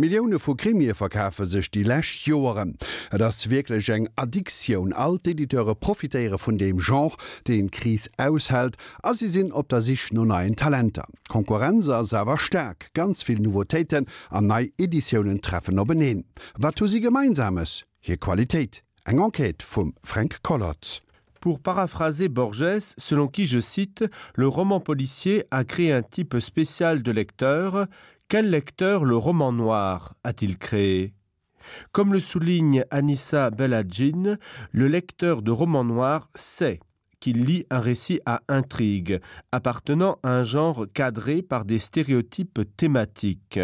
Millioune vu Krimie verkafe sech die Lächt Joren. Et ass wirklich eng Addiktiun alt Editeure profitéiere vun dem Genre, de en Kris aushält, as sie sinn op der sich nun ein Talenter. Konkurrenzer sewer sterk, ganz viel Novotäten an nei Editionioen treffen op beneen. Wat to sie gemeinsames? Hier Qualität. Eg Enquete vum Frank Collot. Pour paraphraser Borges, selon qui je cite, le roman policier a créé un type spécial de lecteur Quel lecteur le roman noir a-t-il créé? Comme le souligne Anissa Belladjin, le lecteur de roman noir sait qu'il lit un récit à intrigue, appartenant à un genre cadré par des stéréotypes thématiques.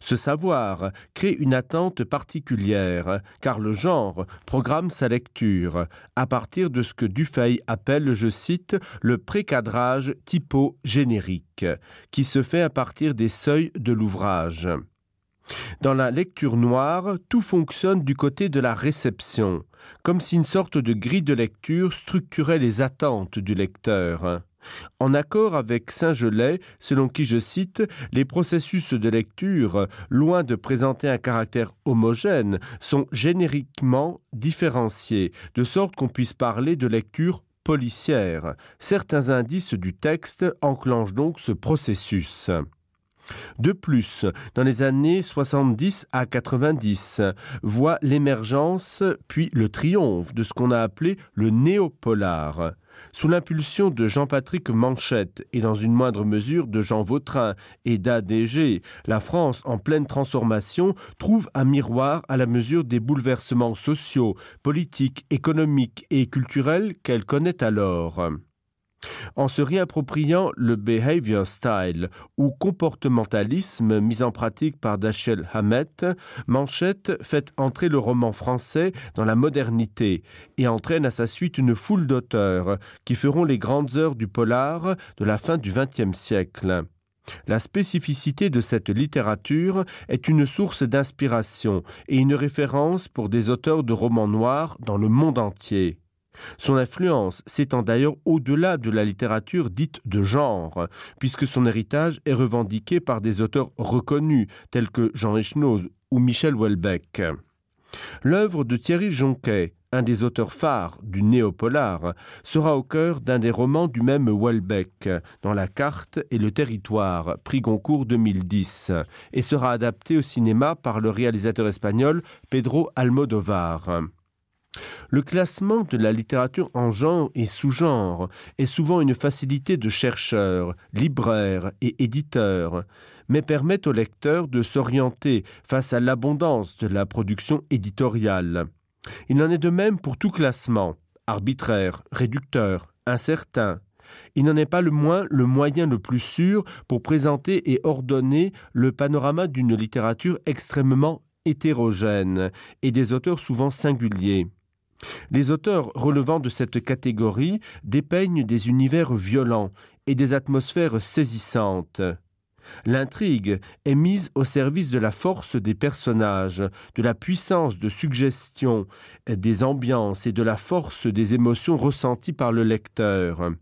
Ce savoir crée une attente particulière, car le genre programme sa lecture à partir de ce que Dufay appelle, je cite, le précadrage typo-générique, qui se fait à partir des seuils de l'ouvrage. Dans la lecture noire, tout fonctionne du côté de la réception, comme si une sorte de grille de lecture structurait les attentes du lecteur. En accord avec Saint-Gelais, selon qui je cite, les processus de lecture, loin de présenter un caractère homogène, sont génériquement différenciés, de sorte qu'on puisse parler de lecture policière. Certains indices du texte enclenchent donc ce processus. De plus, dans les années 70 à 90, voit l'émergence puis le triomphe de ce qu'on a appelé le néopolar. Sous l'impulsion de Jean-Patrick Manchette et dans une moindre mesure de Jean Vautrin et d'ADG, la France en pleine transformation trouve un miroir à la mesure des bouleversements sociaux, politiques, économiques et culturels qu'elle connaît alors. En se réappropriant le behavior style ou comportementalisme mis en pratique par Dachel Hamet, Manchette fait entrer le roman français dans la modernité et entraîne à sa suite une foule d'auteurs qui feront les grandes heures du polar de la fin du XXe siècle. La spécificité de cette littérature est une source d'inspiration et une référence pour des auteurs de romans noirs dans le monde entier. Son influence s'étend d'ailleurs au-delà de la littérature dite de genre, puisque son héritage est revendiqué par des auteurs reconnus tels que Jean Echnoz ou Michel Welbeck. L'œuvre de Thierry Jonquet, un des auteurs phares du néopolar, sera au cœur d'un des romans du même Welbeck, dans la carte et le territoire, prix Goncourt 2010, et sera adapté au cinéma par le réalisateur espagnol Pedro Almodovar. Le classement de la littérature en genre et sous-genre est souvent une facilité de chercheurs, libraires et éditeurs, mais permet au lecteur de s'orienter face à l'abondance de la production éditoriale. Il en est de même pour tout classement, arbitraire, réducteur, incertain. Il n'en est pas le moins le moyen le plus sûr pour présenter et ordonner le panorama d'une littérature extrêmement hétérogène et des auteurs souvent singuliers. Les auteurs relevant de cette catégorie dépeignent des univers violents et des atmosphères saisissantes. L'intrigue est mise au service de la force des personnages, de la puissance de suggestion, des ambiances et de la force des émotions ressenties par le lecteur.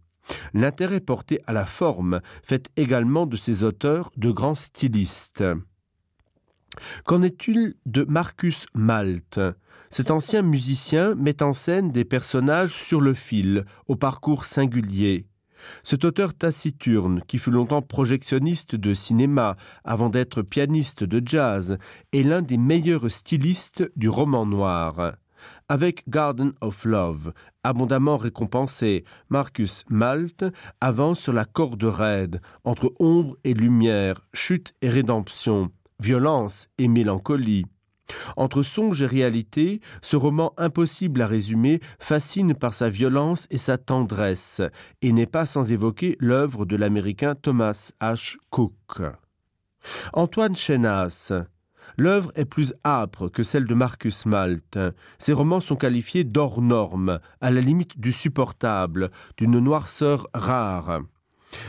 L'intérêt porté à la forme fait également de ces auteurs de grands stylistes. Qu'en est-il de Marcus Malte Cet ancien musicien met en scène des personnages sur le fil, au parcours singulier. Cet auteur taciturne, qui fut longtemps projectionniste de cinéma avant d'être pianiste de jazz, est l'un des meilleurs stylistes du roman noir. Avec Garden of Love, abondamment récompensé, Marcus Malte avance sur la corde raide, entre ombre et lumière, chute et rédemption, violence et mélancolie. Entre songe et réalité, ce roman impossible à résumer fascine par sa violence et sa tendresse, et n'est pas sans évoquer l'œuvre de l'américain Thomas H. Cook. Antoine Chenas. L'œuvre est plus âpre que celle de Marcus Malte. Ses romans sont qualifiés d'hors norme, à la limite du supportable, d'une noirceur rare.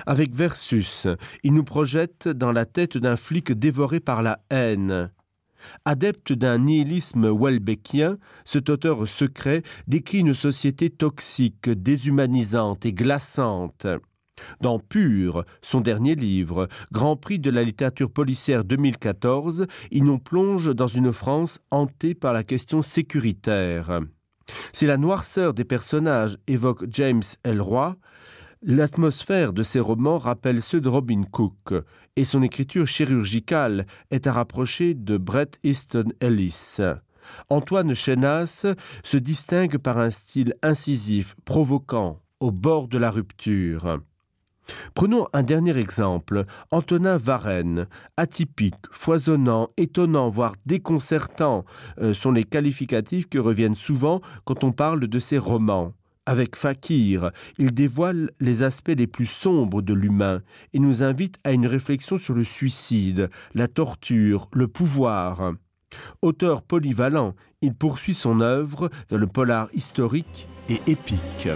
Avec Versus, il nous projette dans la tête d'un flic dévoré par la haine. Adepte d'un nihilisme welbeckien, cet auteur secret décrit une société toxique, déshumanisante et glaçante. Dans Pur, son dernier livre, Grand Prix de la littérature policière 2014, il nous plonge dans une France hantée par la question sécuritaire. Si la noirceur des personnages évoque James Elroy, l'atmosphère de ses romans rappelle ceux de Robin Cook, et son écriture chirurgicale est à rapprocher de Brett Easton Ellis. Antoine Chenas se distingue par un style incisif, provoquant, au bord de la rupture. Prenons un dernier exemple, Antonin Varenne, atypique, foisonnant, étonnant, voire déconcertant euh, sont les qualificatifs qui reviennent souvent quand on parle de ses romans. Avec Fakir, il dévoile les aspects les plus sombres de l'humain et nous invite à une réflexion sur le suicide, la torture, le pouvoir. Auteur polyvalent, il poursuit son œuvre dans le polar historique et épique.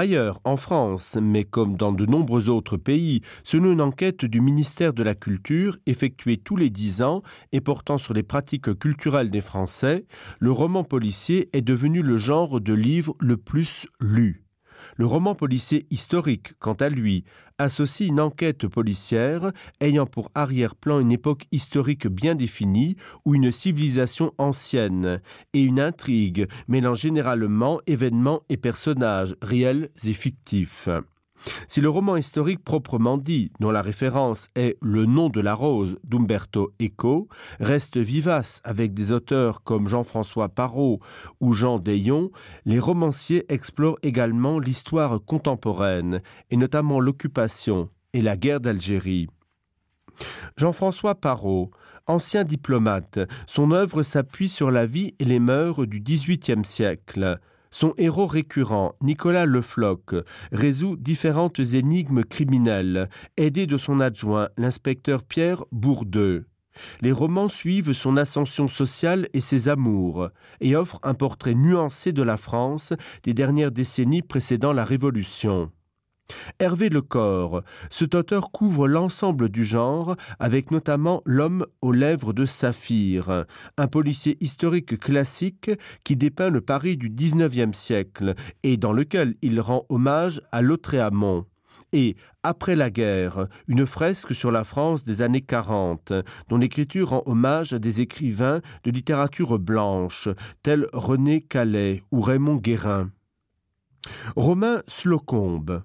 Ailleurs, en France, mais comme dans de nombreux autres pays, selon une enquête du ministère de la Culture effectuée tous les dix ans et portant sur les pratiques culturelles des Français, le roman policier est devenu le genre de livre le plus lu. Le roman policier historique, quant à lui, associe une enquête policière ayant pour arrière-plan une époque historique bien définie ou une civilisation ancienne, et une intrigue mêlant généralement événements et personnages réels et fictifs. Si le roman historique proprement dit, dont la référence est Le nom de la rose d'Umberto Eco, reste vivace avec des auteurs comme Jean-François Parot ou Jean Dayon, les romanciers explorent également l'histoire contemporaine, et notamment l'occupation et la guerre d'Algérie. Jean-François Parot, ancien diplomate, son œuvre s'appuie sur la vie et les mœurs du XVIIIe siècle. Son héros récurrent, Nicolas Lefloc, résout différentes énigmes criminelles, aidé de son adjoint, l'inspecteur Pierre Bourdeux. Les romans suivent son ascension sociale et ses amours, et offrent un portrait nuancé de la France des dernières décennies précédant la Révolution. Hervé Lecor, cet auteur couvre l'ensemble du genre avec notamment L'homme aux lèvres de saphir, un policier historique classique qui dépeint le Paris du XIXe siècle et dans lequel il rend hommage à Lautréamont. Et Après la guerre, une fresque sur la France des années 40, dont l'écriture rend hommage à des écrivains de littérature blanche, tels René Calais ou Raymond Guérin. Romain Slocombe,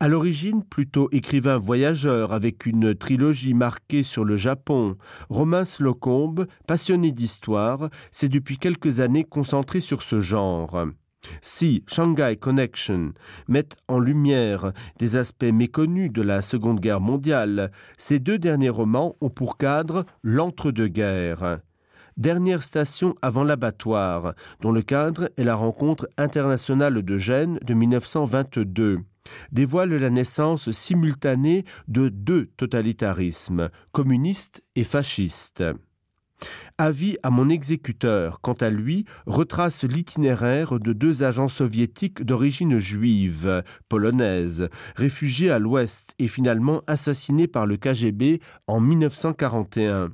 À l'origine, plutôt écrivain voyageur avec une trilogie marquée sur le Japon, Romain Slocombe, passionné d'histoire, s'est depuis quelques années concentré sur ce genre. Si Shanghai Connection met en lumière des aspects méconnus de la Seconde Guerre mondiale, ces deux derniers romans ont pour cadre l'entre-deux-guerres. Dernière station avant l'abattoir, dont le cadre est la rencontre internationale de Gênes de 1922 dévoile la naissance simultanée de deux totalitarismes, communistes et fascistes. Avis à mon exécuteur, quant à lui, retrace l'itinéraire de deux agents soviétiques d'origine juive, polonaise, réfugiés à l'ouest et finalement assassinés par le KGB en 1941.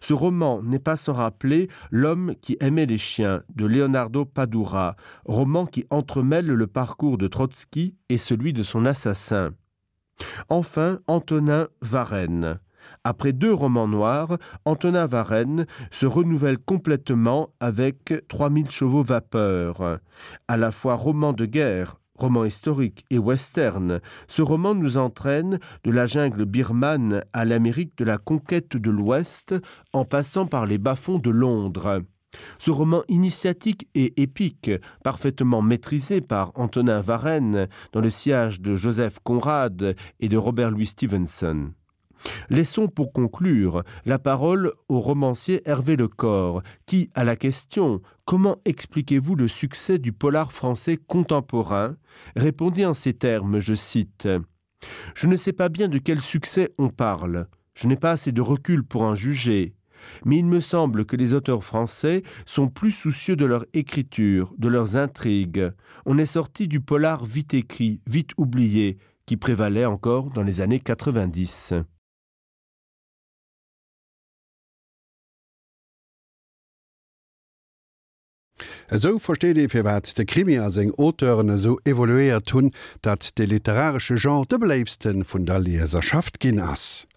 Ce roman n'est pas sans rappeler L'homme qui aimait les chiens de Leonardo Padura, roman qui entremêle le parcours de Trotsky et celui de son assassin. Enfin, Antonin Varenne. Après deux romans noirs, Antonin Varenne se renouvelle complètement avec 3000 chevaux vapeur, à la fois roman de guerre, roman historique et western, ce roman nous entraîne de la jungle birmane à l'Amérique de la conquête de l'Ouest en passant par les bas-fonds de Londres. Ce roman initiatique et épique, parfaitement maîtrisé par Antonin Varenne dans le sillage de Joseph Conrad et de Robert Louis Stevenson. Laissons pour conclure la parole au romancier Hervé Lecor, qui, à la question Comment expliquez-vous le succès du polar français contemporain? répondit en ces termes, je cite: Je ne sais pas bien de quel succès on parle. Je n'ai pas assez de recul pour en juger mais il me semble que les auteurs français sont plus soucieux de leur écriture, de leurs intrigues. On est sorti du polar vite écrit, vite oublié, qui prévalait encore dans les années 90. eso versteht e fir wat de Krimier seg Oauteuren so evoluéiert hunn, dat de literarsche Genre de beleefsten vun der Lieserschaft ginn ass.